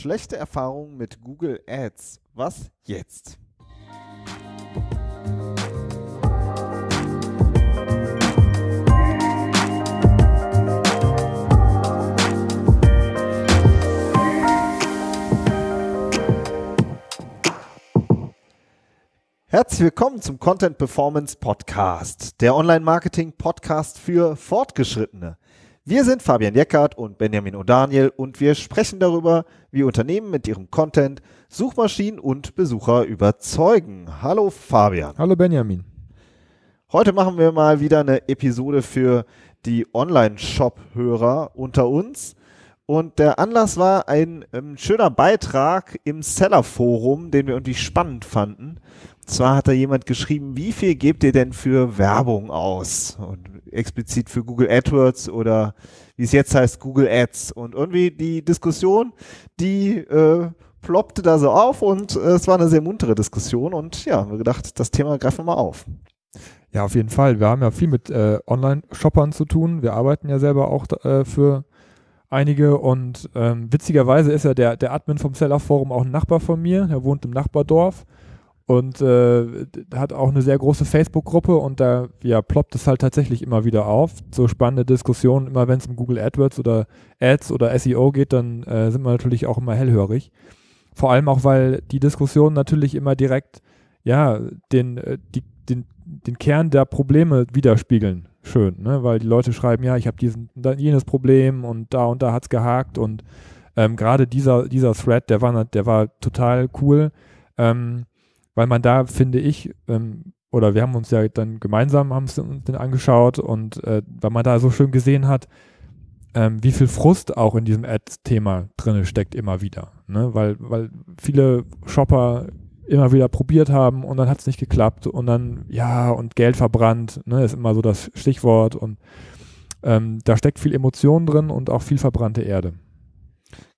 Schlechte Erfahrungen mit Google Ads. Was jetzt? Herzlich willkommen zum Content Performance Podcast, der Online-Marketing-Podcast für Fortgeschrittene. Wir sind Fabian Jeckert und Benjamin O'Daniel und wir sprechen darüber, wie Unternehmen mit ihrem Content Suchmaschinen und Besucher überzeugen. Hallo Fabian. Hallo Benjamin. Heute machen wir mal wieder eine Episode für die Online-Shop-Hörer unter uns. Und der Anlass war ein, ähm, schöner Beitrag im Seller-Forum, den wir irgendwie spannend fanden zwar hat da jemand geschrieben, wie viel gebt ihr denn für Werbung aus? Und explizit für Google AdWords oder wie es jetzt heißt, Google Ads. Und irgendwie die Diskussion, die äh, ploppte da so auf und äh, es war eine sehr muntere Diskussion und ja, wir gedacht, das Thema greifen wir mal auf. Ja, auf jeden Fall. Wir haben ja viel mit äh, Online-Shoppern zu tun. Wir arbeiten ja selber auch äh, für einige und ähm, witzigerweise ist ja der, der Admin vom Seller Forum auch ein Nachbar von mir. Er wohnt im Nachbardorf und äh, hat auch eine sehr große Facebook-Gruppe und da ja, ploppt es halt tatsächlich immer wieder auf. So spannende Diskussionen, immer wenn es um Google AdWords oder Ads oder SEO geht, dann äh, sind wir natürlich auch immer hellhörig. Vor allem auch, weil die Diskussionen natürlich immer direkt ja, den, äh, die, den, den Kern der Probleme widerspiegeln. Schön, ne? weil die Leute schreiben, ja, ich habe diesen jenes Problem und da und da hat es gehakt und ähm, gerade dieser, dieser Thread, der war, der war total cool. Ähm, weil man da, finde ich, ähm, oder wir haben uns ja dann gemeinsam haben den angeschaut und äh, weil man da so schön gesehen hat, ähm, wie viel Frust auch in diesem Ads-Thema drin steckt immer wieder. Ne? Weil, weil viele Shopper immer wieder probiert haben und dann hat es nicht geklappt und dann, ja, und Geld verbrannt, ne, ist immer so das Stichwort und ähm, da steckt viel Emotion drin und auch viel verbrannte Erde.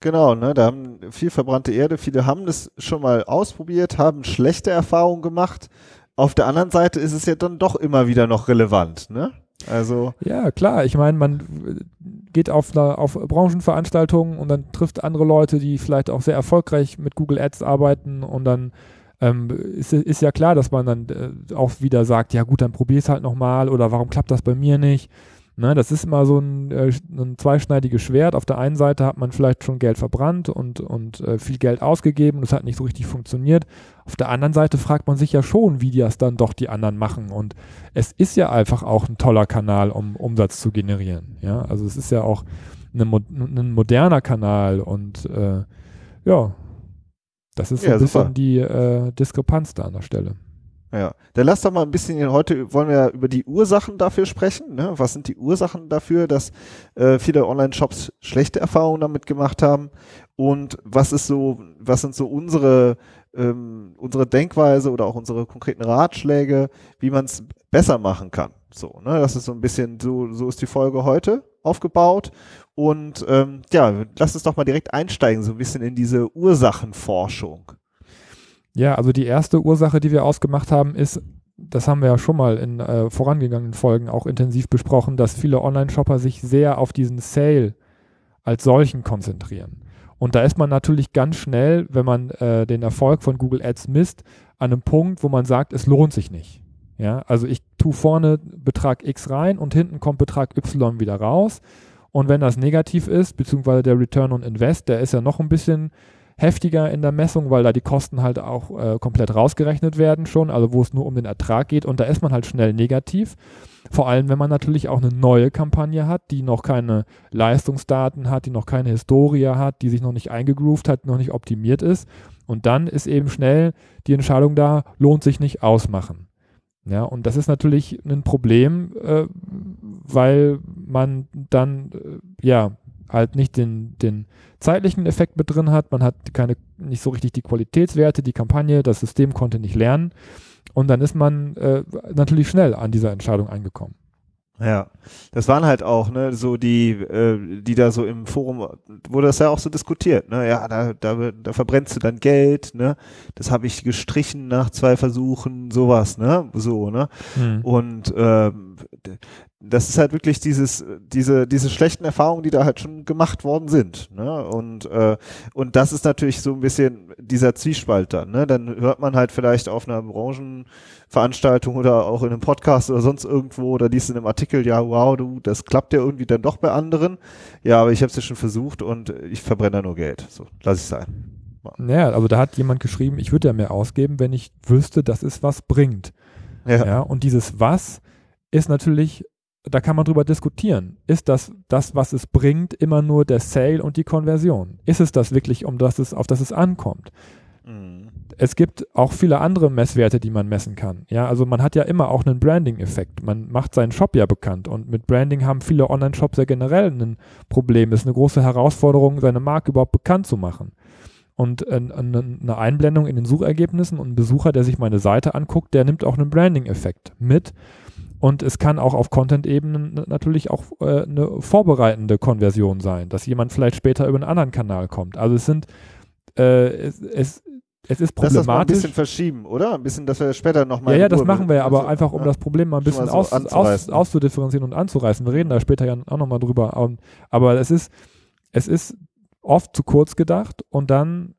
Genau, ne, da haben viel verbrannte Erde, viele haben das schon mal ausprobiert, haben schlechte Erfahrungen gemacht. Auf der anderen Seite ist es ja dann doch immer wieder noch relevant, ne? Also. Ja, klar. Ich meine, man geht auf, eine, auf Branchenveranstaltungen und dann trifft andere Leute, die vielleicht auch sehr erfolgreich mit Google Ads arbeiten und dann ähm, ist, ist ja klar, dass man dann äh, auch wieder sagt, ja gut, dann probier es halt nochmal oder warum klappt das bei mir nicht? Ne, das ist immer so ein, äh, ein zweischneidiges Schwert. Auf der einen Seite hat man vielleicht schon Geld verbrannt und, und äh, viel Geld ausgegeben und es hat nicht so richtig funktioniert. Auf der anderen Seite fragt man sich ja schon, wie das dann doch die anderen machen. Und es ist ja einfach auch ein toller Kanal, um Umsatz zu generieren. Ja, also es ist ja auch eine, ein moderner Kanal und äh, ja, das ist so ja, ein bisschen super. die äh, Diskrepanz da an der Stelle. Ja, dann lass doch mal ein bisschen, heute wollen wir ja über die Ursachen dafür sprechen. Ne? Was sind die Ursachen dafür, dass äh, viele Online-Shops schlechte Erfahrungen damit gemacht haben? Und was ist so, was sind so unsere, ähm, unsere Denkweise oder auch unsere konkreten Ratschläge, wie man es besser machen kann? So, ne? Das ist so ein bisschen, so, so ist die Folge heute aufgebaut. Und ähm, ja, lass uns doch mal direkt einsteigen, so ein bisschen in diese Ursachenforschung. Ja, also die erste Ursache, die wir ausgemacht haben, ist, das haben wir ja schon mal in äh, vorangegangenen Folgen auch intensiv besprochen, dass viele Online-Shopper sich sehr auf diesen Sale als solchen konzentrieren. Und da ist man natürlich ganz schnell, wenn man äh, den Erfolg von Google Ads misst, an einem Punkt, wo man sagt, es lohnt sich nicht. Ja, also ich tue vorne Betrag X rein und hinten kommt Betrag Y wieder raus. Und wenn das negativ ist, beziehungsweise der Return on Invest, der ist ja noch ein bisschen heftiger in der Messung, weil da die Kosten halt auch äh, komplett rausgerechnet werden schon, also wo es nur um den Ertrag geht und da ist man halt schnell negativ. Vor allem, wenn man natürlich auch eine neue Kampagne hat, die noch keine Leistungsdaten hat, die noch keine Historie hat, die sich noch nicht eingegroovt hat, noch nicht optimiert ist. Und dann ist eben schnell die Entscheidung da, lohnt sich nicht ausmachen. Ja, und das ist natürlich ein Problem, äh, weil man dann, äh, ja, halt nicht den, den zeitlichen Effekt mit drin hat. Man hat keine, nicht so richtig die Qualitätswerte, die Kampagne, das System konnte nicht lernen. Und dann ist man äh, natürlich schnell an dieser Entscheidung angekommen. Ja, das waren halt auch, ne, so die, äh, die da so im Forum, wurde das ja auch so diskutiert, ne, ja, da, da, da verbrennst du dann Geld, ne, das habe ich gestrichen nach zwei Versuchen, sowas, ne, so, ne, hm. und ähm, das ist halt wirklich dieses, diese, diese schlechten Erfahrungen, die da halt schon gemacht worden sind. Ne? Und, äh, und das ist natürlich so ein bisschen dieser Zwiespalt dann. Ne? Dann hört man halt vielleicht auf einer Branchenveranstaltung oder auch in einem Podcast oder sonst irgendwo oder liest in einem Artikel, ja, wow, du, das klappt ja irgendwie dann doch bei anderen. Ja, aber ich habe es ja schon versucht und ich verbrenne da nur Geld. So, lass ich sein. Ja, also da hat jemand geschrieben, ich würde ja mehr ausgeben, wenn ich wüsste, dass es was bringt. Ja. ja. Und dieses was ist natürlich, da kann man drüber diskutieren. Ist das das, was es bringt, immer nur der Sale und die Konversion? Ist es das wirklich, um das es, auf das es ankommt? Mhm. Es gibt auch viele andere Messwerte, die man messen kann. Ja, also man hat ja immer auch einen Branding-Effekt. Man macht seinen Shop ja bekannt und mit Branding haben viele Online-Shops ja generell ein Problem. Es ist eine große Herausforderung, seine Marke überhaupt bekannt zu machen und eine Einblendung in den Suchergebnissen und ein Besucher, der sich meine Seite anguckt, der nimmt auch einen Branding-Effekt mit. Und es kann auch auf Content-Ebene natürlich auch äh, eine vorbereitende Konversion sein, dass jemand vielleicht später über einen anderen Kanal kommt. Also es sind, äh, es, es, es ist problematisch. Lass das mal ein bisschen verschieben, oder? Ein bisschen, dass wir später nochmal. Ja, ja, das machen wir ja, aber also, einfach, um ja, das Problem mal ein bisschen so aus, aus, auszudifferenzieren und anzureißen. Wir reden da später ja auch nochmal drüber. Aber es ist, es ist oft zu kurz gedacht und dann,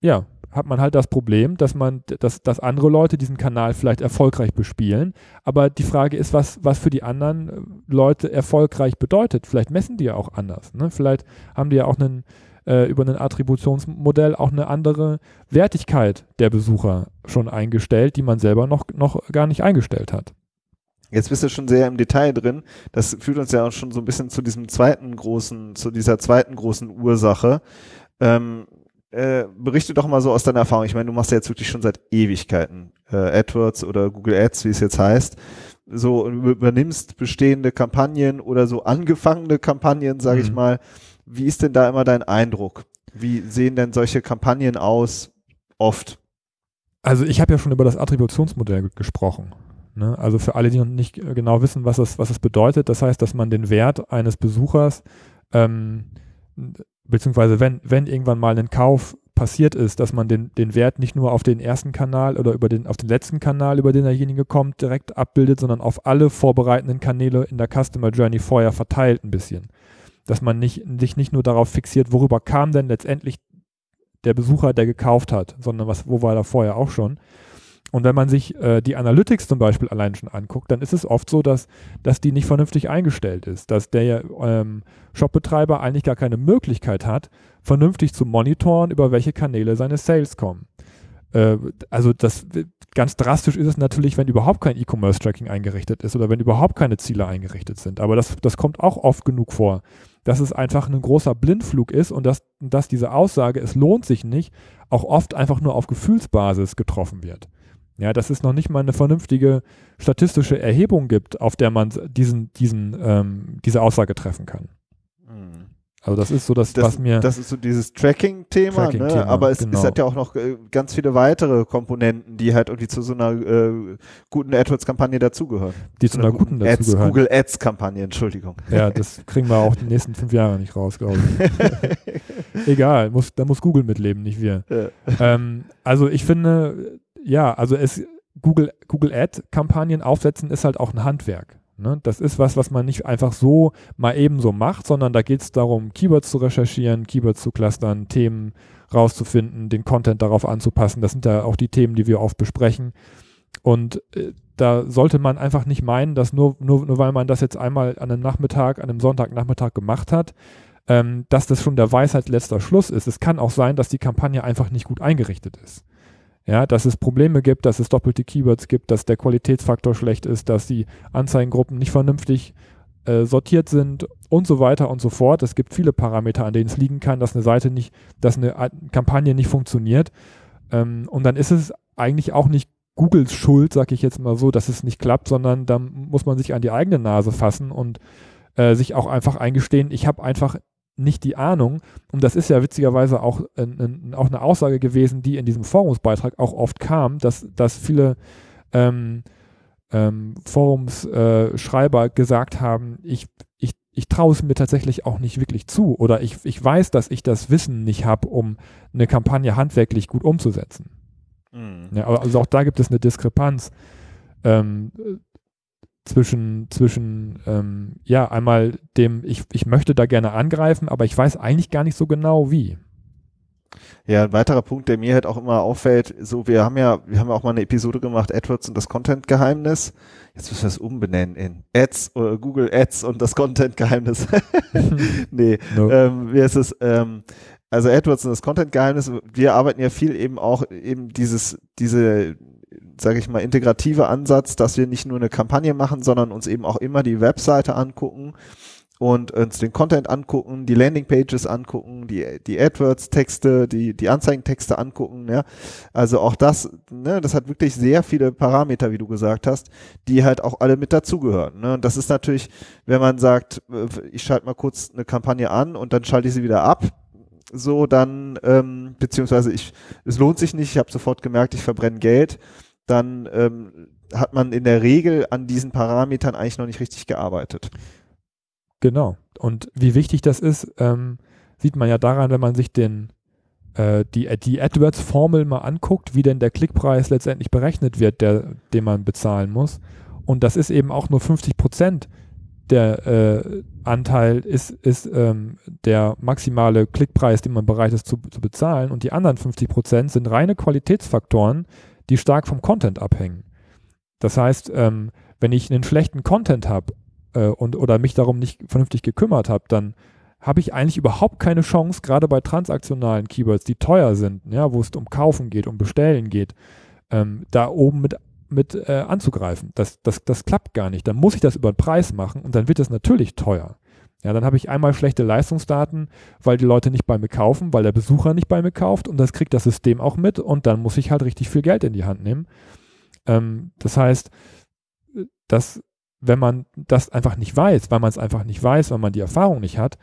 ja, hat man halt das Problem, dass man, dass, dass andere Leute diesen Kanal vielleicht erfolgreich bespielen. Aber die Frage ist, was, was für die anderen äh, Leute erfolgreich bedeutet. Vielleicht messen die ja auch anders. Ne? Vielleicht haben die ja auch einen, äh, über ein Attributionsmodell auch eine andere Wertigkeit der Besucher schon eingestellt, die man selber noch, noch gar nicht eingestellt hat. Jetzt bist du schon sehr im Detail drin. Das führt uns ja auch schon so ein bisschen zu diesem zweiten großen, zu dieser zweiten großen Ursache. Ähm, äh, berichte doch mal so aus deiner Erfahrung. Ich meine, du machst ja jetzt wirklich schon seit Ewigkeiten äh, AdWords oder Google Ads, wie es jetzt heißt. So übernimmst bestehende Kampagnen oder so angefangene Kampagnen, sage mhm. ich mal. Wie ist denn da immer dein Eindruck? Wie sehen denn solche Kampagnen aus oft? Also ich habe ja schon über das Attributionsmodell gesprochen. Ne? Also für alle, die noch nicht genau wissen, was es, was es bedeutet, das heißt, dass man den Wert eines Besuchers, ähm, beziehungsweise wenn, wenn irgendwann mal ein Kauf passiert ist, dass man den, den Wert nicht nur auf den ersten Kanal oder über den, auf den letzten Kanal, über den derjenige kommt, direkt abbildet, sondern auf alle vorbereitenden Kanäle in der Customer Journey vorher verteilt ein bisschen. Dass man nicht, sich nicht nur darauf fixiert, worüber kam denn letztendlich der Besucher, der gekauft hat, sondern was, wo war er vorher auch schon, und wenn man sich äh, die Analytics zum Beispiel allein schon anguckt, dann ist es oft so, dass, dass die nicht vernünftig eingestellt ist, dass der ähm, Shopbetreiber eigentlich gar keine Möglichkeit hat, vernünftig zu monitoren, über welche Kanäle seine Sales kommen. Äh, also das ganz drastisch ist es natürlich, wenn überhaupt kein E-Commerce-Tracking eingerichtet ist oder wenn überhaupt keine Ziele eingerichtet sind. Aber das, das kommt auch oft genug vor, dass es einfach ein großer Blindflug ist und dass, dass diese Aussage, es lohnt sich nicht, auch oft einfach nur auf Gefühlsbasis getroffen wird. Ja, dass es noch nicht mal eine vernünftige statistische Erhebung gibt, auf der man diesen, diesen, ähm, diese Aussage treffen kann. Mhm. Also das ist so das, das was mir. Das ist so dieses Tracking-Thema, Tracking ne? aber es, genau. es, hat ja auch noch äh, ganz viele weitere Komponenten, die halt irgendwie zu so einer äh, guten AdWords-Kampagne dazugehören. Die zu, zu einer, einer, guten, guten dazugehören. Google Ads-Kampagne, Entschuldigung. Ja, das kriegen wir auch die nächsten fünf Jahre nicht raus, glaube ich. Egal, muss, da muss Google mitleben, nicht wir. Ja. Ähm, also ich finde, ja, also es Google, Google Ad-Kampagnen aufsetzen ist halt auch ein Handwerk. Ne? Das ist was, was man nicht einfach so mal eben so macht, sondern da geht es darum, Keywords zu recherchieren, Keywords zu clustern, Themen rauszufinden, den Content darauf anzupassen. Das sind ja auch die Themen, die wir oft besprechen. Und äh, da sollte man einfach nicht meinen, dass nur, nur, nur weil man das jetzt einmal an einem Nachmittag, an einem Sonntagnachmittag gemacht hat, ähm, dass das schon der Weisheit letzter Schluss ist. Es kann auch sein, dass die Kampagne einfach nicht gut eingerichtet ist. Ja, dass es Probleme gibt, dass es doppelte Keywords gibt, dass der Qualitätsfaktor schlecht ist, dass die Anzeigengruppen nicht vernünftig äh, sortiert sind und so weiter und so fort. Es gibt viele Parameter, an denen es liegen kann, dass eine Seite nicht, dass eine Kampagne nicht funktioniert. Ähm, und dann ist es eigentlich auch nicht Googles Schuld, sag ich jetzt mal so, dass es nicht klappt, sondern da muss man sich an die eigene Nase fassen und äh, sich auch einfach eingestehen, ich habe einfach nicht die Ahnung. Und das ist ja witzigerweise auch, äh, auch eine Aussage gewesen, die in diesem Forumsbeitrag auch oft kam, dass, dass viele ähm, ähm, Forumsschreiber äh, gesagt haben, ich, ich, ich traue es mir tatsächlich auch nicht wirklich zu oder ich, ich weiß, dass ich das Wissen nicht habe, um eine Kampagne handwerklich gut umzusetzen. Mhm. Ja, also auch da gibt es eine Diskrepanz. Ähm, zwischen, zwischen ähm, ja, einmal dem, ich, ich möchte da gerne angreifen, aber ich weiß eigentlich gar nicht so genau wie. Ja, ein weiterer Punkt, der mir halt auch immer auffällt, so wir haben ja, wir haben ja auch mal eine Episode gemacht, AdWords und das Content-Geheimnis. Jetzt müssen wir es umbenennen in Ads, äh, Google Ads und das Content-Geheimnis. nee, no. ähm, wie ist es? Ähm, also AdWords und das Content-Geheimnis, wir arbeiten ja viel eben auch eben dieses, diese, sage ich mal, integrative Ansatz, dass wir nicht nur eine Kampagne machen, sondern uns eben auch immer die Webseite angucken und uns den Content angucken, die Landingpages angucken, die, die AdWords-Texte, die, die Anzeigentexte angucken, ja. Also auch das, ne, das hat wirklich sehr viele Parameter, wie du gesagt hast, die halt auch alle mit dazugehören. Ne? Und das ist natürlich, wenn man sagt, äh, ich schalte mal kurz eine Kampagne an und dann schalte ich sie wieder ab, so dann, ähm, beziehungsweise ich, es lohnt sich nicht, ich habe sofort gemerkt, ich verbrenne Geld, dann ähm, hat man in der Regel an diesen Parametern eigentlich noch nicht richtig gearbeitet. Genau. Und wie wichtig das ist, ähm, sieht man ja daran, wenn man sich den, äh, die, die AdWords-Formel mal anguckt, wie denn der Klickpreis letztendlich berechnet wird, der, den man bezahlen muss. Und das ist eben auch nur 50 Prozent der äh, Anteil ist, ist ähm, der maximale Klickpreis, den man bereit ist zu, zu bezahlen. Und die anderen 50 Prozent sind reine Qualitätsfaktoren, die stark vom Content abhängen. Das heißt, ähm, wenn ich einen schlechten Content habe, äh, und oder mich darum nicht vernünftig gekümmert habe, dann habe ich eigentlich überhaupt keine Chance, gerade bei transaktionalen Keywords, die teuer sind, ja, wo es um Kaufen geht, um Bestellen geht, ähm, da oben mit, mit äh, anzugreifen. Das, das, das klappt gar nicht. Dann muss ich das über den Preis machen und dann wird es natürlich teuer. Ja, dann habe ich einmal schlechte Leistungsdaten, weil die Leute nicht bei mir kaufen, weil der Besucher nicht bei mir kauft und das kriegt das System auch mit und dann muss ich halt richtig viel Geld in die Hand nehmen. Ähm, das heißt, äh, das wenn man das einfach nicht weiß, weil man es einfach nicht weiß, weil man die Erfahrung nicht hat,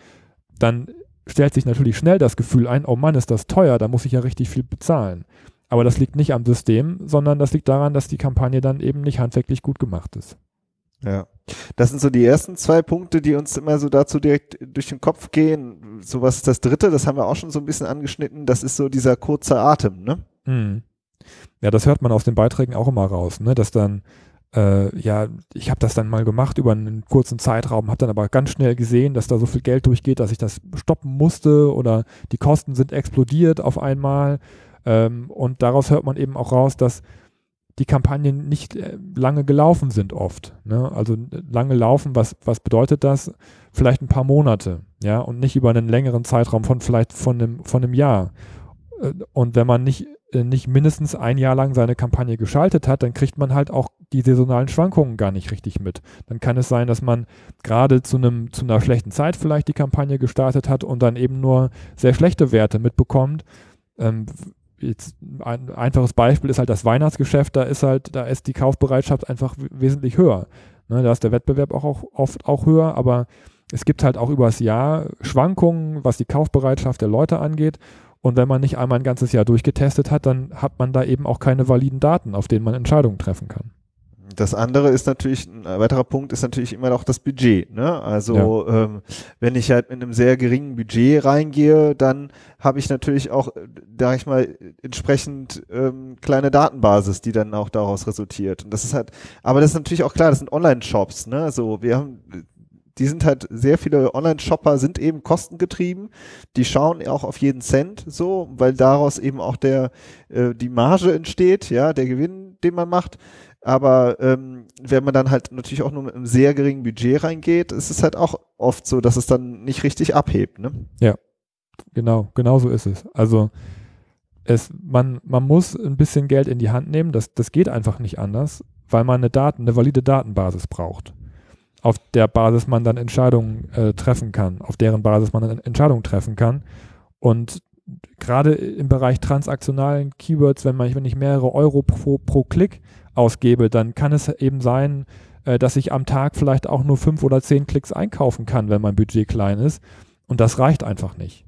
dann stellt sich natürlich schnell das Gefühl ein, oh Mann, ist das teuer, da muss ich ja richtig viel bezahlen. Aber das liegt nicht am System, sondern das liegt daran, dass die Kampagne dann eben nicht handwerklich gut gemacht ist. Ja, das sind so die ersten zwei Punkte, die uns immer so dazu direkt durch den Kopf gehen. So was ist das dritte, das haben wir auch schon so ein bisschen angeschnitten, das ist so dieser kurze Atem, ne? Mhm. Ja, das hört man aus den Beiträgen auch immer raus, ne? dass dann äh, ja, ich habe das dann mal gemacht über einen kurzen Zeitraum, habe dann aber ganz schnell gesehen, dass da so viel Geld durchgeht, dass ich das stoppen musste oder die Kosten sind explodiert auf einmal. Ähm, und daraus hört man eben auch raus, dass die Kampagnen nicht äh, lange gelaufen sind oft. Ne? Also lange laufen, was, was bedeutet das? Vielleicht ein paar Monate, ja, und nicht über einen längeren Zeitraum von vielleicht von einem, von einem Jahr. Äh, und wenn man nicht, äh, nicht mindestens ein Jahr lang seine Kampagne geschaltet hat, dann kriegt man halt auch die saisonalen Schwankungen gar nicht richtig mit. Dann kann es sein, dass man gerade zu einem, zu einer schlechten Zeit vielleicht die Kampagne gestartet hat und dann eben nur sehr schlechte Werte mitbekommt. Ähm, jetzt ein einfaches Beispiel ist halt das Weihnachtsgeschäft, da ist halt, da ist die Kaufbereitschaft einfach wesentlich höher. Ne, da ist der Wettbewerb auch, auch oft auch höher, aber es gibt halt auch übers Jahr Schwankungen, was die Kaufbereitschaft der Leute angeht. Und wenn man nicht einmal ein ganzes Jahr durchgetestet hat, dann hat man da eben auch keine validen Daten, auf denen man Entscheidungen treffen kann. Das andere ist natürlich, ein weiterer Punkt ist natürlich immer noch das Budget. Ne? Also ja. ähm, wenn ich halt mit einem sehr geringen Budget reingehe, dann habe ich natürlich auch, sag ich mal, entsprechend ähm, kleine Datenbasis, die dann auch daraus resultiert. Und das ist halt, aber das ist natürlich auch klar, das sind Online-Shops, ne? So, wir haben die sind halt, sehr viele Online-Shopper sind eben kostengetrieben. Die schauen auch auf jeden Cent so, weil daraus eben auch der, äh, die Marge entsteht, ja, der Gewinn, den man macht. Aber ähm, wenn man dann halt natürlich auch nur mit einem sehr geringen Budget reingeht, ist es halt auch oft so, dass es dann nicht richtig abhebt, ne? Ja, genau, genau so ist es. Also es, man, man muss ein bisschen Geld in die Hand nehmen, das, das geht einfach nicht anders, weil man eine Daten, eine valide Datenbasis braucht auf der Basis man dann Entscheidungen äh, treffen kann, auf deren Basis man dann Entscheidungen treffen kann. Und gerade im Bereich transaktionalen Keywords, wenn, man, wenn ich mehrere Euro pro, pro Klick ausgebe, dann kann es eben sein, äh, dass ich am Tag vielleicht auch nur fünf oder zehn Klicks einkaufen kann, wenn mein Budget klein ist. Und das reicht einfach nicht.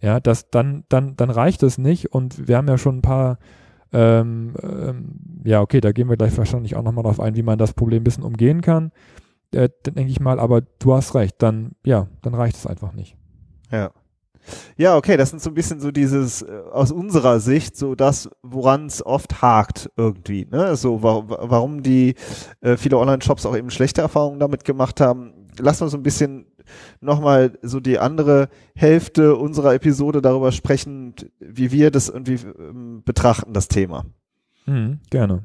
Ja, das, dann, dann, dann reicht es nicht. Und wir haben ja schon ein paar ähm, ähm, ja, okay, da gehen wir gleich wahrscheinlich auch nochmal drauf ein, wie man das Problem ein bisschen umgehen kann äh, denke ich mal, aber du hast recht, dann, ja, dann reicht es einfach nicht. Ja. Ja, okay, das sind so ein bisschen so dieses, äh, aus unserer Sicht, so das, woran es oft hakt irgendwie, ne? So, wa warum die äh, viele Online-Shops auch eben schlechte Erfahrungen damit gemacht haben. Lass uns so ein bisschen nochmal so die andere Hälfte unserer Episode darüber sprechen, wie wir das irgendwie ähm, betrachten, das Thema. Mhm, gerne.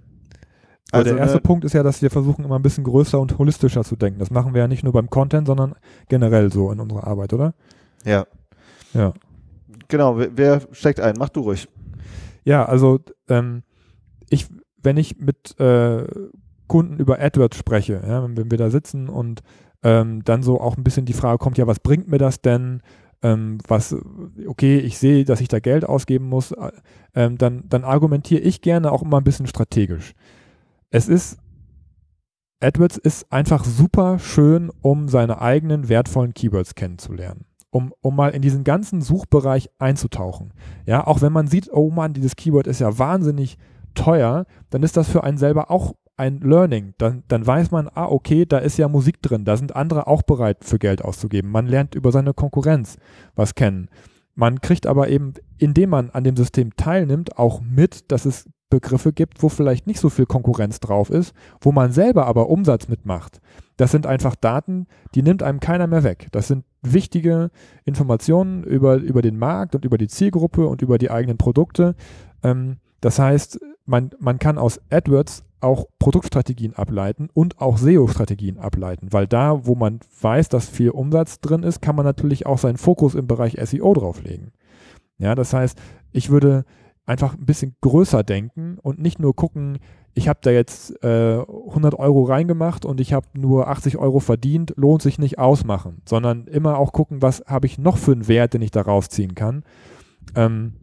Also, der erste ne, Punkt ist ja, dass wir versuchen, immer ein bisschen größer und holistischer zu denken. Das machen wir ja nicht nur beim Content, sondern generell so in unserer Arbeit, oder? Ja. Ja. Genau, wer, wer steckt ein? Mach du ruhig. Ja, also ähm, ich, wenn ich mit äh, Kunden über AdWords spreche, ja, wenn, wir da sitzen und ähm, dann so auch ein bisschen die Frage kommt, ja, was bringt mir das denn? Ähm, was, okay, ich sehe, dass ich da Geld ausgeben muss, äh, ähm, dann, dann argumentiere ich gerne auch immer ein bisschen strategisch. Es ist, AdWords ist einfach super schön, um seine eigenen wertvollen Keywords kennenzulernen um, um mal in diesen ganzen Suchbereich einzutauchen. Ja, auch wenn man sieht, oh Mann, dieses Keyword ist ja wahnsinnig teuer, dann ist das für einen selber auch ein Learning. Dann, dann weiß man, ah, okay, da ist ja Musik drin, da sind andere auch bereit für Geld auszugeben. Man lernt über seine Konkurrenz was kennen. Man kriegt aber eben, indem man an dem System teilnimmt, auch mit, dass es Begriffe gibt, wo vielleicht nicht so viel Konkurrenz drauf ist, wo man selber aber Umsatz mitmacht. Das sind einfach Daten, die nimmt einem keiner mehr weg. Das sind wichtige Informationen über, über den Markt und über die Zielgruppe und über die eigenen Produkte. Ähm, das heißt, man, man kann aus AdWords auch Produktstrategien ableiten und auch SEO-Strategien ableiten, weil da, wo man weiß, dass viel Umsatz drin ist, kann man natürlich auch seinen Fokus im Bereich SEO drauflegen. Ja, das heißt, ich würde einfach ein bisschen größer denken und nicht nur gucken, ich habe da jetzt äh, 100 Euro reingemacht und ich habe nur 80 Euro verdient, lohnt sich nicht ausmachen, sondern immer auch gucken, was habe ich noch für einen Wert, den ich da rausziehen kann. Ähm,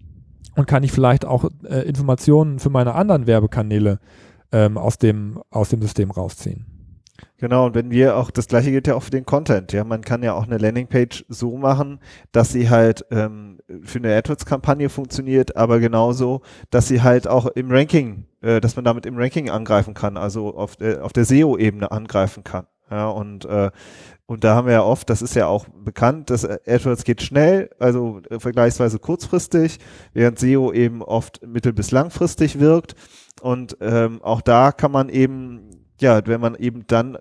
und kann ich vielleicht auch äh, Informationen für meine anderen Werbekanäle ähm, aus, dem, aus dem System rausziehen. Genau, und wenn wir auch, das gleiche gilt ja auch für den Content, ja, man kann ja auch eine Landingpage so machen, dass sie halt ähm, für eine AdWords-Kampagne funktioniert, aber genauso, dass sie halt auch im Ranking, äh, dass man damit im Ranking angreifen kann, also auf der, auf der SEO-Ebene angreifen kann. Ja, und, äh, und da haben wir ja oft, das ist ja auch bekannt, dass AdWords geht schnell, also äh, vergleichsweise kurzfristig, während SEO eben oft mittel- bis langfristig wirkt. Und ähm, auch da kann man eben ja, wenn man eben dann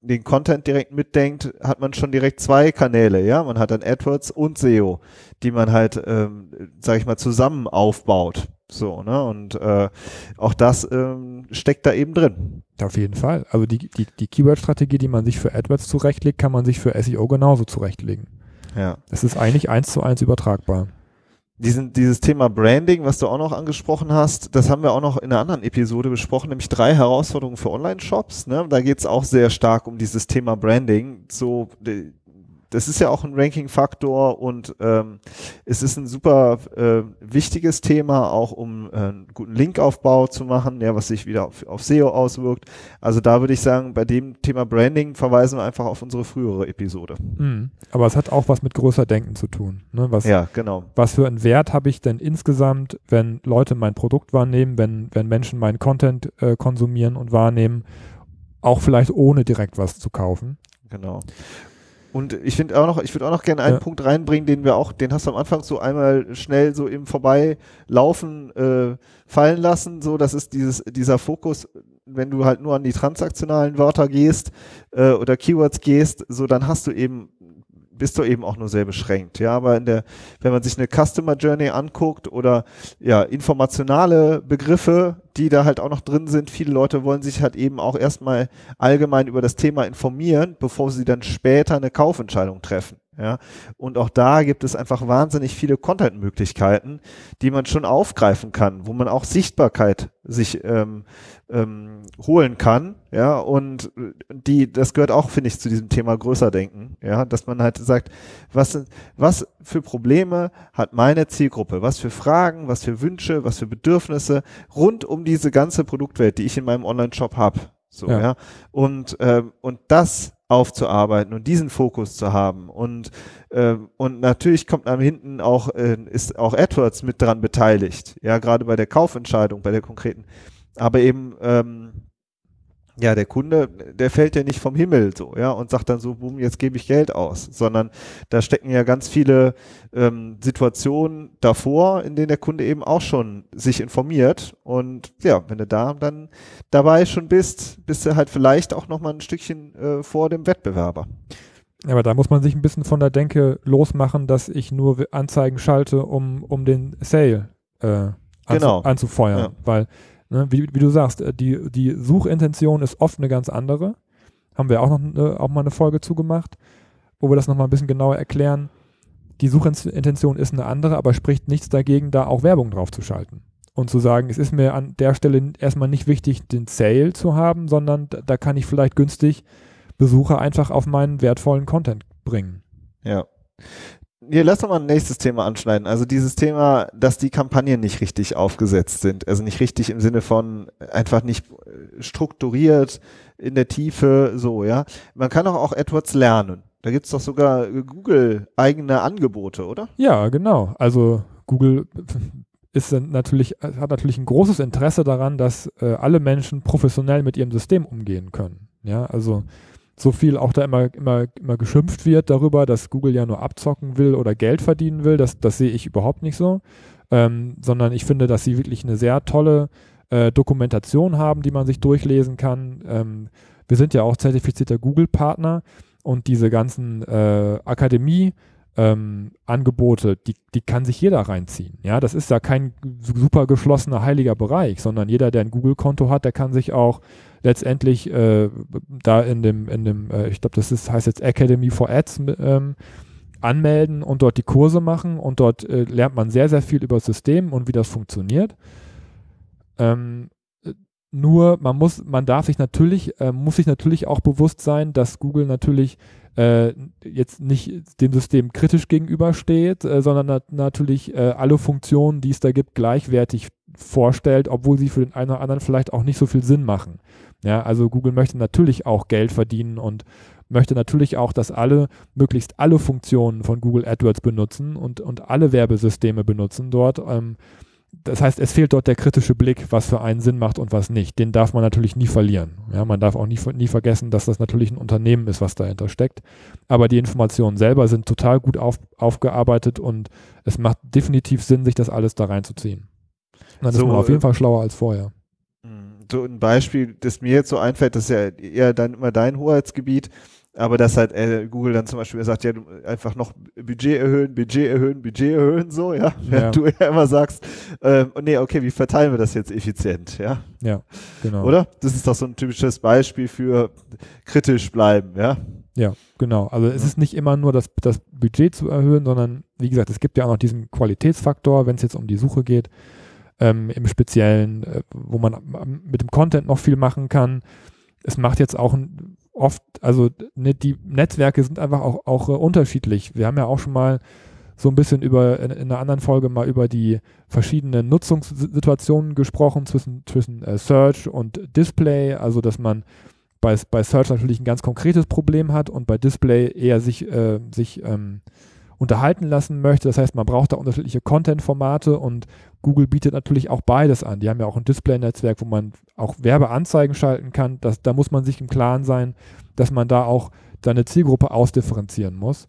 den Content direkt mitdenkt, hat man schon direkt zwei Kanäle, ja. Man hat dann AdWords und SEO, die man halt, ähm, sag ich mal, zusammen aufbaut. So, ne? Und äh, auch das ähm, steckt da eben drin. Auf jeden Fall. Also die, die, die Keyword-Strategie, die man sich für AdWords zurechtlegt, kann man sich für SEO genauso zurechtlegen. Ja. Es ist eigentlich eins zu eins übertragbar diesen, dieses Thema Branding, was du auch noch angesprochen hast, das haben wir auch noch in einer anderen Episode besprochen, nämlich drei Herausforderungen für Online-Shops. Ne? Da geht es auch sehr stark um dieses Thema Branding. So das ist ja auch ein Ranking-Faktor und ähm, es ist ein super äh, wichtiges Thema, auch um äh, einen guten Linkaufbau zu machen, ja, was sich wieder auf, auf SEO auswirkt. Also da würde ich sagen, bei dem Thema Branding verweisen wir einfach auf unsere frühere Episode. Mhm. Aber es hat auch was mit größer Denken zu tun. Ne? Was, ja, genau. Was für einen Wert habe ich denn insgesamt, wenn Leute mein Produkt wahrnehmen, wenn, wenn Menschen meinen Content äh, konsumieren und wahrnehmen, auch vielleicht ohne direkt was zu kaufen. Genau. Und ich finde auch noch, ich würde auch noch gerne einen ja. Punkt reinbringen, den wir auch, den hast du am Anfang so einmal schnell so im Vorbeilaufen äh, fallen lassen. So, das ist dieses, dieser Fokus, wenn du halt nur an die transaktionalen Wörter gehst äh, oder Keywords gehst, so dann hast du eben bist du eben auch nur sehr beschränkt. Ja, aber in der, wenn man sich eine Customer Journey anguckt oder ja, informationale Begriffe, die da halt auch noch drin sind, viele Leute wollen sich halt eben auch erstmal allgemein über das Thema informieren, bevor sie dann später eine Kaufentscheidung treffen. Ja, und auch da gibt es einfach wahnsinnig viele Content-Möglichkeiten, die man schon aufgreifen kann, wo man auch Sichtbarkeit sich ähm, ähm, holen kann. Ja, und die, das gehört auch, finde ich, zu diesem Thema größer denken. Ja, dass man halt sagt, was, was für Probleme hat meine Zielgruppe? Was für Fragen, was für Wünsche, was für Bedürfnisse rund um diese ganze Produktwelt, die ich in meinem Online-Shop habe. So, ja. ja. Und, ähm, und das aufzuarbeiten und diesen Fokus zu haben. Und, äh, und natürlich kommt am hinten auch, äh, ist auch AdWords mit dran beteiligt. Ja, gerade bei der Kaufentscheidung, bei der konkreten. Aber eben, ähm, ja, der Kunde, der fällt ja nicht vom Himmel so, ja, und sagt dann so, boom, jetzt gebe ich Geld aus, sondern da stecken ja ganz viele ähm, Situationen davor, in denen der Kunde eben auch schon sich informiert. Und ja, wenn du da dann dabei schon bist, bist du halt vielleicht auch nochmal ein Stückchen äh, vor dem Wettbewerber. Aber da muss man sich ein bisschen von der Denke losmachen, dass ich nur Anzeigen schalte, um, um den Sale äh, anzu Genau. anzufeuern. Ja. Weil, ne, wie, wie du sagst, äh, die, die Suchintention ist oft eine ganz andere. Haben wir auch noch ne, auch mal eine Folge zugemacht, wo wir das nochmal ein bisschen genauer erklären. Die Suchintention ist eine andere, aber spricht nichts dagegen, da auch Werbung drauf zu schalten. Und zu sagen, es ist mir an der Stelle erstmal nicht wichtig, den Sale zu haben, sondern da, da kann ich vielleicht günstig Besucher einfach auf meinen wertvollen Content bringen. Ja. Hier, lass doch mal ein nächstes Thema anschneiden. Also dieses Thema, dass die Kampagnen nicht richtig aufgesetzt sind. Also nicht richtig im Sinne von einfach nicht äh, strukturiert in der Tiefe, so, ja. Man kann auch, auch AdWords lernen. Da gibt's doch sogar äh, Google eigene Angebote, oder? Ja, genau. Also Google ist natürlich, hat natürlich ein großes Interesse daran, dass äh, alle Menschen professionell mit ihrem System umgehen können. Ja, also so viel auch da immer, immer, immer geschimpft wird darüber, dass Google ja nur abzocken will oder Geld verdienen will, das, das sehe ich überhaupt nicht so. Ähm, sondern ich finde, dass sie wirklich eine sehr tolle äh, Dokumentation haben, die man sich durchlesen kann. Ähm, wir sind ja auch zertifizierter Google-Partner und diese ganzen äh, Akademie ähm, Angebote, die, die kann sich jeder reinziehen. Ja, das ist ja kein super geschlossener heiliger Bereich, sondern jeder, der ein Google-Konto hat, der kann sich auch letztendlich äh, da in dem, in dem, äh, ich glaube, das ist, heißt jetzt Academy for Ads ähm, anmelden und dort die Kurse machen und dort äh, lernt man sehr, sehr viel über das System und wie das funktioniert. Ähm, nur man muss, man darf sich natürlich, äh, muss sich natürlich auch bewusst sein, dass Google natürlich äh, jetzt nicht dem System kritisch gegenübersteht, äh, sondern nat natürlich äh, alle Funktionen, die es da gibt, gleichwertig vorstellt, obwohl sie für den einen oder anderen vielleicht auch nicht so viel Sinn machen. Ja, also Google möchte natürlich auch Geld verdienen und möchte natürlich auch, dass alle möglichst alle Funktionen von Google AdWords benutzen und, und alle Werbesysteme benutzen dort. Ähm, das heißt, es fehlt dort der kritische Blick, was für einen Sinn macht und was nicht. Den darf man natürlich nie verlieren. Ja, man darf auch nie, nie vergessen, dass das natürlich ein Unternehmen ist, was dahinter steckt. Aber die Informationen selber sind total gut auf, aufgearbeitet und es macht definitiv Sinn, sich das alles da reinzuziehen. Und dann So, ist man auf jeden äh, Fall schlauer als vorher. So ein Beispiel, das mir jetzt so einfällt, das ist ja eher dann immer dein Hoheitsgebiet, aber dass halt äh, Google dann zum Beispiel sagt, ja, du einfach noch Budget erhöhen, Budget erhöhen, Budget erhöhen, so, ja. Während du ja immer sagst, ähm, nee, okay, wie verteilen wir das jetzt effizient, ja? Ja, genau. Oder? Das ist doch so ein typisches Beispiel für kritisch bleiben, ja? Ja, genau. Also es Ja. ist nicht immer nur das, das Budget zu erhöhen, sondern wie gesagt, es gibt ja auch noch diesen Qualitätsfaktor, wenn es jetzt um die Suche geht, ähm, im Speziellen, äh, wo man am- mit dem Content noch viel machen kann. Es macht jetzt auch ein- oft, also ne, die Netzwerke sind einfach auch, auch äh, unterschiedlich. Wir haben ja auch schon mal so ein bisschen über, in, in einer anderen Folge mal über die verschiedenen Nutzungssituationen gesprochen zwischen, zwischen äh, Search und Display, also dass man bei, bei Search natürlich ein ganz konkretes Problem hat und bei Display eher sich, äh, sich ähm, unterhalten lassen möchte. Das heißt, man braucht da unterschiedliche Content-Formate und Google bietet natürlich auch beides an. Die haben ja auch ein Display-Netzwerk, wo man auch Werbeanzeigen schalten kann. Das, da muss man sich im Klaren sein, dass man da auch seine Zielgruppe ausdifferenzieren muss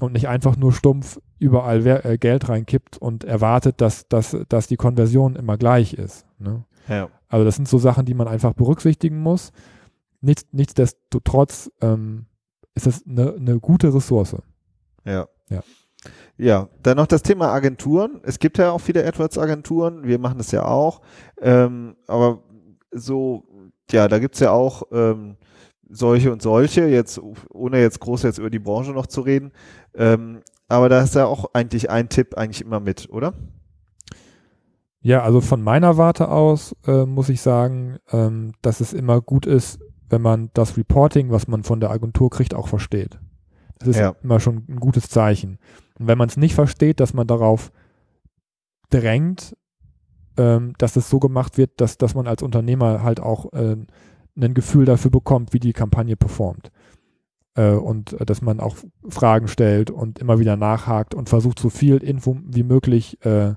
und nicht einfach nur stumpf überall Wer äh, Geld reinkippt und erwartet, dass, dass, dass die Konversion immer gleich ist. Ne? Ja. Also das sind so Sachen, die man einfach berücksichtigen muss. Nichts, nichtsdestotrotz ähm, ist das eine, eine gute Ressource. Ja. Ja. Ja, dann noch das Thema Agenturen. Es gibt ja auch viele AdWords-Agenturen, wir machen das ja auch. Ähm, aber so, ja, da gibt's ja auch ähm, solche und solche, jetzt ohne jetzt groß jetzt über die Branche noch zu reden. Ähm, aber da ist ja auch eigentlich ein Tipp eigentlich immer mit, oder? Ja, also von meiner Warte aus äh, muss ich sagen, ähm, dass es immer gut ist, wenn man das Reporting, was man von der Agentur kriegt, auch versteht. Das ist Ja. immer schon ein gutes Zeichen. Und wenn man es nicht versteht, dass man darauf drängt, ähm, dass es so gemacht wird, dass, dass man als Unternehmer halt auch äh, ein Gefühl dafür bekommt, wie die Kampagne performt. Äh, und äh, dass man auch Fragen stellt und immer wieder nachhakt und versucht, so viel Info wie möglich äh,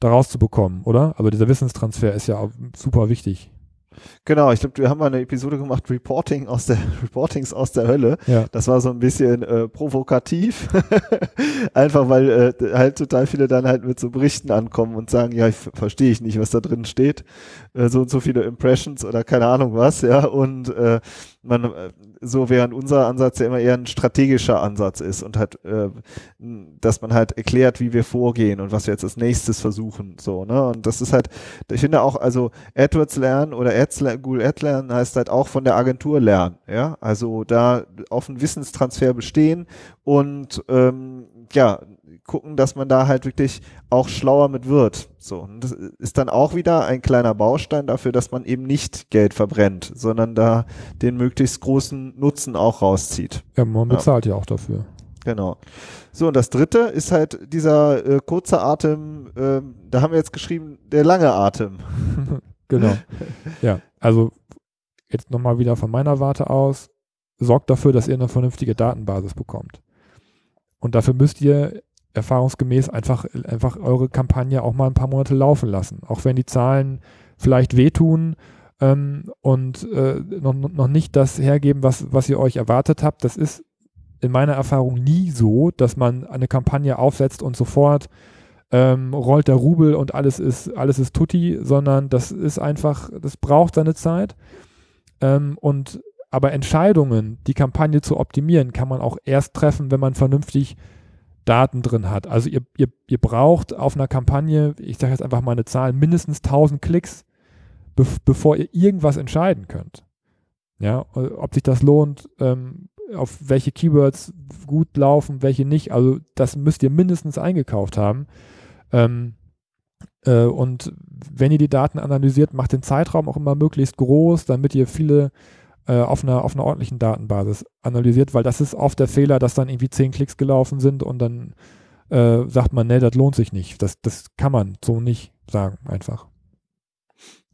daraus zu bekommen, oder? Also dieser Wissenstransfer ist ja auch super wichtig. Genau, ich glaube, wir haben mal eine Episode gemacht, Reporting aus der Reportings aus der Hölle. Ja. Das war so ein bisschen äh, provokativ. Einfach weil äh, halt total viele dann halt mit so Berichten ankommen und sagen, ja, ich verstehe ich nicht, was da drin steht. Äh, so und so viele Impressions oder keine Ahnung was, ja. Und äh, man äh, so während unser Ansatz ja immer eher ein strategischer Ansatz ist und halt, äh, dass man halt erklärt, wie wir vorgehen und was wir jetzt als nächstes versuchen, so, ne? Und das ist halt, ich finde auch, also AdWords lernen oder Ads, Google Ad lernen heißt halt auch von der Agentur lernen, ja? Also da auf einen Wissenstransfer bestehen und ähm, ja, gucken, dass man da halt wirklich auch schlauer mit wird. So, und das ist dann auch wieder ein kleiner Baustein dafür, dass man eben nicht Geld verbrennt, sondern da den möglichst großen Nutzen auch rauszieht. Ja, man bezahlt ja, ja auch dafür. Genau. So, und das dritte ist halt dieser äh, kurze Atem, äh, da haben wir jetzt geschrieben, der lange Atem. genau. Ja, also jetzt nochmal wieder von meiner Warte aus, sorgt dafür, dass ihr eine vernünftige Datenbasis bekommt. Und dafür müsst ihr erfahrungsgemäß einfach, einfach eure Kampagne auch mal ein paar Monate laufen lassen. Auch wenn die Zahlen vielleicht wehtun ähm, und äh, noch, noch nicht das hergeben, was, was ihr euch erwartet habt. Das ist in meiner Erfahrung nie so, dass man eine Kampagne aufsetzt und sofort ähm, rollt der Rubel und alles ist, alles ist tutti, sondern das ist einfach, das braucht seine Zeit. Ähm, und aber Entscheidungen, die Kampagne zu optimieren, kann man auch erst treffen, wenn man vernünftig Daten drin hat. Also ihr, ihr, ihr braucht auf einer Kampagne, ich sage jetzt einfach mal eine Zahl, mindestens 1000 Klicks, be bevor ihr irgendwas entscheiden könnt. Ja, ob sich das lohnt, ähm, auf welche Keywords gut laufen, welche nicht. Also das müsst ihr mindestens eingekauft haben. Ähm, äh, und wenn ihr die Daten analysiert, macht den Zeitraum auch immer möglichst groß, damit ihr viele äh, auf, einer, auf einer ordentlichen Datenbasis analysiert, weil das ist oft der Fehler, dass dann irgendwie zehn Klicks gelaufen sind und dann äh, sagt man, nee, das lohnt sich nicht. Das, das kann man so nicht sagen, einfach.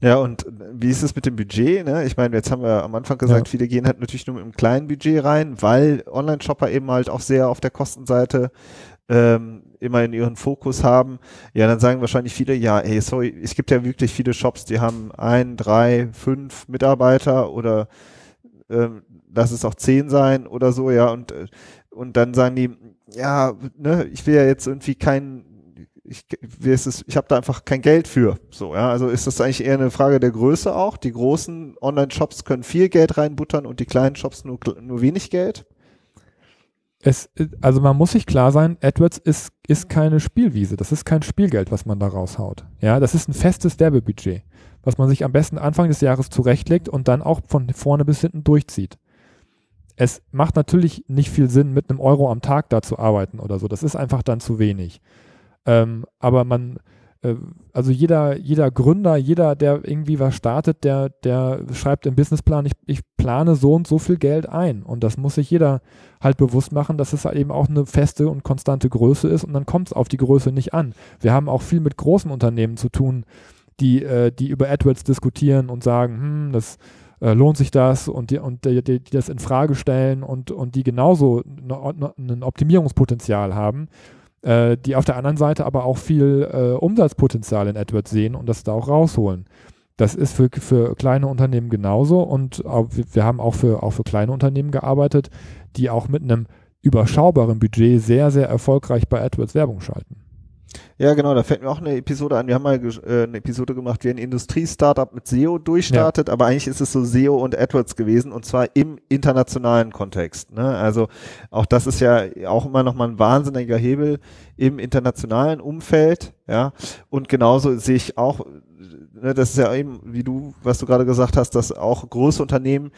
Ja, und wie ist es mit dem Budget? Ne? Ich meine, jetzt haben wir am Anfang gesagt, ja. viele gehen halt natürlich nur mit einem kleinen Budget rein, weil Online-Shopper eben halt auch sehr auf der Kostenseite ähm, immer in ihren Fokus haben. Ja, dann sagen wahrscheinlich viele, ja, ey, sorry, es gibt ja wirklich viele Shops, die haben ein, drei, fünf Mitarbeiter oder ähm, lass es auch zehn sein oder so, ja, und, äh, und dann sagen die, ja, ne, ich will ja jetzt irgendwie kein, ich, wie ist es, ich habe da einfach kein Geld für. So, ja, also ist das eigentlich eher eine Frage der Größe auch. Die großen Online-Shops können viel Geld reinbuttern und die kleinen Shops nur, nur wenig Geld. Es, also man muss sich klar sein, AdWords ist, ist keine Spielwiese. Das ist kein Spielgeld, was man da raushaut. Ja, das ist ein festes Werbebudget was man sich am besten Anfang des Jahres zurechtlegt und dann auch von vorne bis hinten durchzieht. Es macht natürlich nicht viel Sinn, mit einem Euro am Tag da zu arbeiten oder so. Das ist einfach dann zu wenig. Ähm, aber man, äh, also jeder, jeder Gründer, jeder, der irgendwie was startet, der, der schreibt im Businessplan, ich, ich plane so und so viel Geld ein. Und das muss sich jeder halt bewusst machen, dass es eben auch eine feste und konstante Größe ist und dann kommt es auf die Größe nicht an. Wir haben auch viel mit großen Unternehmen zu tun, die, äh, die über AdWords diskutieren und sagen, hm, das äh, lohnt sich das und die, und die, die, das in Frage stellen und, und die genauso ein Optimierungspotenzial haben, äh, die auf der anderen Seite aber auch viel äh, Umsatzpotenzial in AdWords sehen und das da auch rausholen. Das ist für, für kleine Unternehmen genauso und wir haben auch für, auch für kleine Unternehmen gearbeitet, die auch mit einem überschaubaren Budget sehr, sehr erfolgreich bei AdWords Werbung schalten. Ja, genau, da fällt mir auch eine Episode an. Wir haben mal äh, eine Episode gemacht, wie ein Industrie-Startup mit SEO durchstartet, ja. aber eigentlich ist es so SEO und AdWords gewesen und zwar im internationalen Kontext. Ne? Also auch das ist ja auch immer nochmal ein wahnsinniger Hebel im internationalen Umfeld, ja. Und genauso sehe ich auch das ist ja eben, wie du, was du gerade gesagt hast, dass auch große Unternehmen,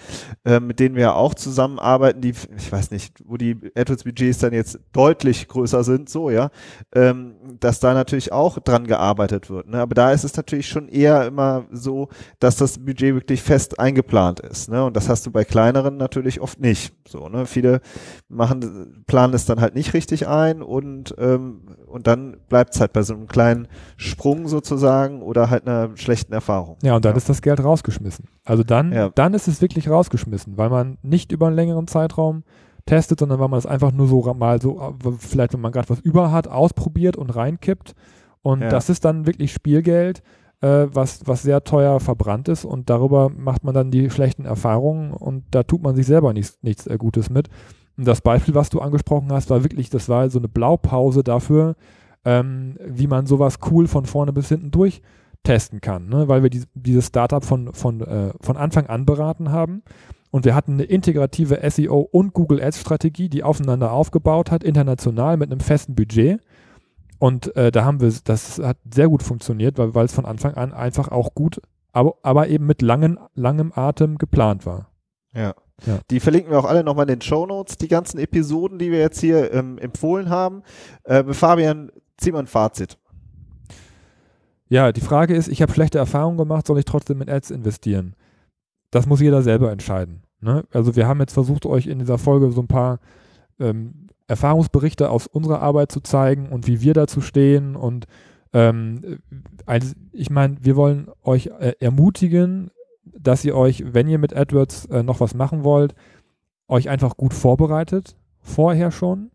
äh, mit denen wir auch zusammenarbeiten, die, ich weiß nicht, wo die AdWords-Budgets dann jetzt deutlich größer sind, so, ja, ähm, dass da natürlich auch dran gearbeitet wird. Ne? Aber da ist es natürlich schon eher immer so, dass das Budget wirklich fest eingeplant ist. Ne? Und das hast du bei kleineren natürlich oft nicht. So, ne? Viele machen, planen es dann halt nicht richtig ein und, ähm, und dann bleibt es halt bei so einem kleinen Sprung sozusagen oder halt einer Erfahrung. Ja, und dann ja. ist das Geld rausgeschmissen. Also dann, ja. dann ist es wirklich rausgeschmissen, weil man nicht über einen längeren Zeitraum testet, sondern weil man es einfach nur so mal so, vielleicht wenn man gerade was über hat, ausprobiert und reinkippt. Und ja. das ist dann wirklich Spielgeld, äh, was, was sehr teuer verbrannt ist und darüber macht man dann die schlechten Erfahrungen und da tut man sich selber nichts, nichts äh, Gutes mit. Und das Beispiel, was du angesprochen hast, war wirklich, das war so eine Blaupause dafür, ähm, wie man sowas cool von vorne bis hinten durch testen kann, ne? weil wir die, dieses Startup von, von, äh, von Anfang an beraten haben. Und wir hatten eine integrative SEO und Google Ads Strategie, die aufeinander aufgebaut hat, international mit einem festen Budget. Und äh, da haben wir, das hat sehr gut funktioniert, weil, weil es von Anfang an einfach auch gut, aber, aber eben mit langen, langem Atem geplant war. Ja. ja. Die verlinken wir auch alle nochmal in den Show Notes, die ganzen Episoden, die wir jetzt hier ähm, empfohlen haben. Äh, Fabian, zieh mal ein Fazit. Ja, die Frage ist, ich habe schlechte Erfahrungen gemacht, soll ich trotzdem in Ads investieren? Das muss jeder selber entscheiden. Ne? Also wir haben jetzt versucht, euch in dieser Folge so ein paar ähm, Erfahrungsberichte aus unserer Arbeit zu zeigen und wie wir dazu stehen. Und ähm, also ich meine, wir wollen euch äh, ermutigen, dass ihr euch, wenn ihr mit AdWords äh, noch was machen wollt, euch einfach gut vorbereitet, vorher schon,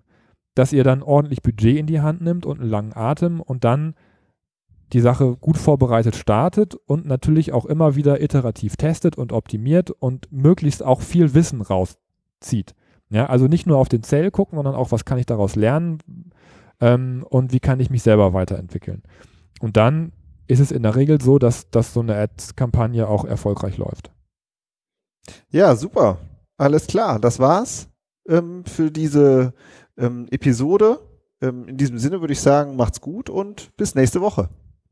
dass ihr dann ordentlich Budget in die Hand nimmt und einen langen Atem und dann die Sache gut vorbereitet startet und natürlich auch immer wieder iterativ testet und optimiert und möglichst auch viel Wissen rauszieht. Ja, also nicht nur auf den Sale gucken, sondern auch, was kann ich daraus lernen ähm, und wie kann ich mich selber weiterentwickeln. Und dann ist es in der Regel so, dass, dass so eine Ads-Kampagne auch erfolgreich läuft. Ja, super. Alles klar. Das war's ähm, für diese ähm, Episode. Ähm, in diesem Sinne würde ich sagen, macht's gut und bis nächste Woche.